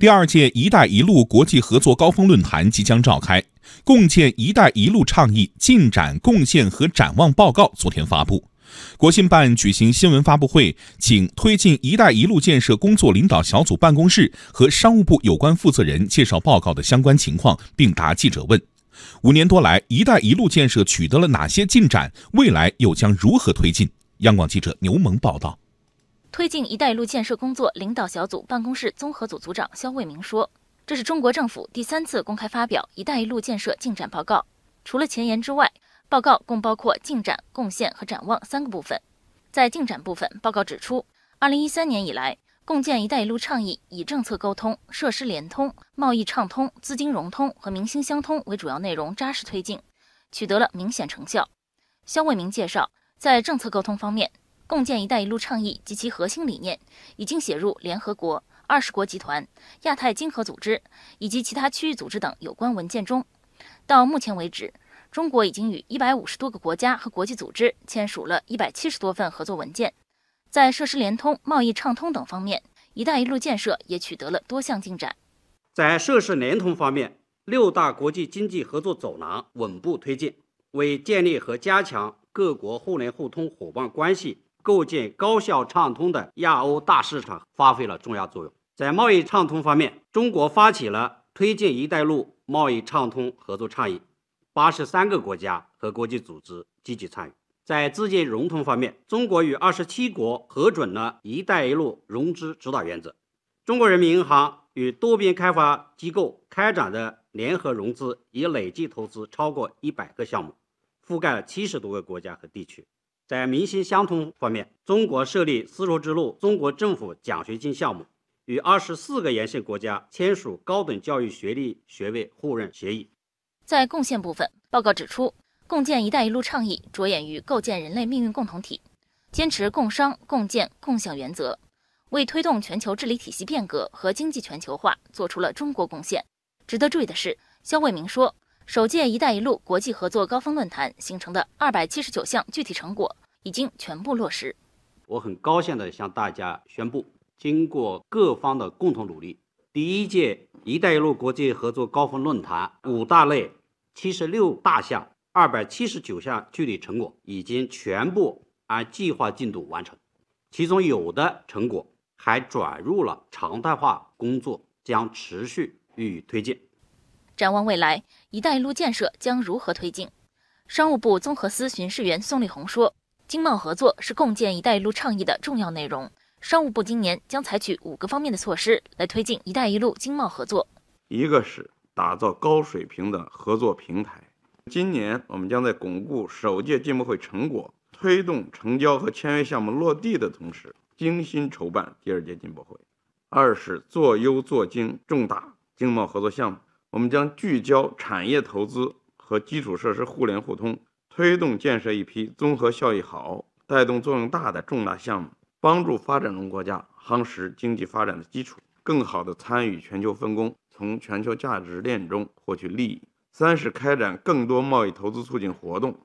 第二届“一带一路”国际合作高峰论坛即将召开，共建“一带一路”倡议进展、贡献和展望报告昨天发布。国新办举行新闻发布会，请推进“一带一路”建设工作领导小组办公室和商务部有关负责人介绍报告的相关情况，并答记者问。五年多来，“一带一路”建设取得了哪些进展？未来又将如何推进？央广记者牛萌报道。推进“一带一路”建设工作领导小组办公室综合组组长肖卫明说：“这是中国政府第三次公开发表‘一带一路’建设进展报告。除了前言之外，报告共包括进展、贡献和展望三个部分。在进展部分，报告指出，2013年以来，共建‘一带一路’倡议以政策沟通、设施联通、贸易畅通、资金融通和民心相通为主要内容扎实推进，取得了明显成效。”肖卫明介绍，在政策沟通方面，共建“一带一路”倡议及其核心理念已经写入联合国、二十国集团、亚太经合组织以及其他区域组织等有关文件中。到目前为止，中国已经与一百五十多个国家和国际组织签署了一百七十多份合作文件。在设施联通、贸易畅通等方面，“一带一路”建设也取得了多项进展。在设施联通方面，六大国际经济合作走廊稳步推进，为建立和加强各国互联互通伙伴关系。构建高效畅通的亚欧大市场发挥了重要作用。在贸易畅通方面，中国发起了推进“一带一路”贸易畅通合作倡议，八十三个国家和国际组织积极参与。在资金融通方面，中国与二十七国核准了“一带一路”融资指导原则。中国人民银行与多边开发机构开展的联合融资已累计投资超过一百个项目，覆盖了七十多个国家和地区。在民心相通方面，中国设立丝绸之路中国政府奖学金项目，与二十四个沿线国家签署高等教育学历学位互认协议。在贡献部分，报告指出，共建“一带一路”倡议着眼于构建人类命运共同体，坚持共商共建共享原则，为推动全球治理体系变革和经济全球化做出了中国贡献。值得注意的是，肖卫明说。首届“一带一路”国际合作高峰论坛形成的二百七十九项具体成果已经全部落实。我很高兴地向大家宣布，经过各方的共同努力，第一届“一带一路”国际合作高峰论坛五大类、七十六大项、二百七十九项具体成果已经全部按计划进度完成，其中有的成果还转入了常态化工作，将持续予以推进。展望未来，“一带一路”建设将如何推进？商务部综合司巡视员宋立红说：“经贸合作是共建‘一带一路’倡议的重要内容。商务部今年将采取五个方面的措施来推进‘一带一路’经贸合作。一个是打造高水平的合作平台。今年我们将在巩固首届进博会成果、推动成交和签约项目落地的同时，精心筹办第二届进博会。二是做优做精重大经贸合作项目。”我们将聚焦产业投资和基础设施互联互通，推动建设一批综合效益好、带动作用大的重大项目，帮助发展中国家夯实经济发展的基础，更好地参与全球分工，从全球价值链中获取利益。三是开展更多贸易投资促进活动，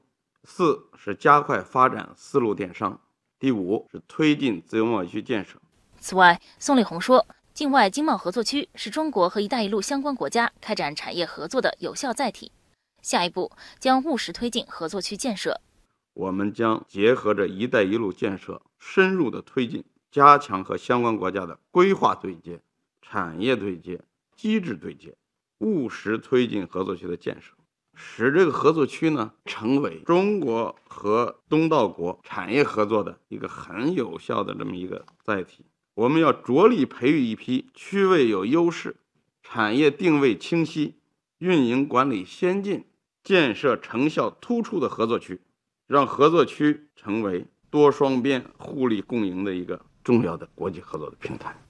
四是加快发展丝路电商，第五是推进自由贸易区建设。此外，宋立红说。境外经贸合作区是中国和“一带一路”相关国家开展产业合作的有效载体。下一步将务实推进合作区建设。我们将结合着“一带一路”建设，深入的推进，加强和相关国家的规划对接、产业对接、机制对接，务实推进合作区的建设，使这个合作区呢成为中国和东道国产业合作的一个很有效的这么一个载体。我们要着力培育一批区位有优势、产业定位清晰、运营管理先进、建设成效突出的合作区，让合作区成为多双边互利共赢的一个重要的国际合作的平台。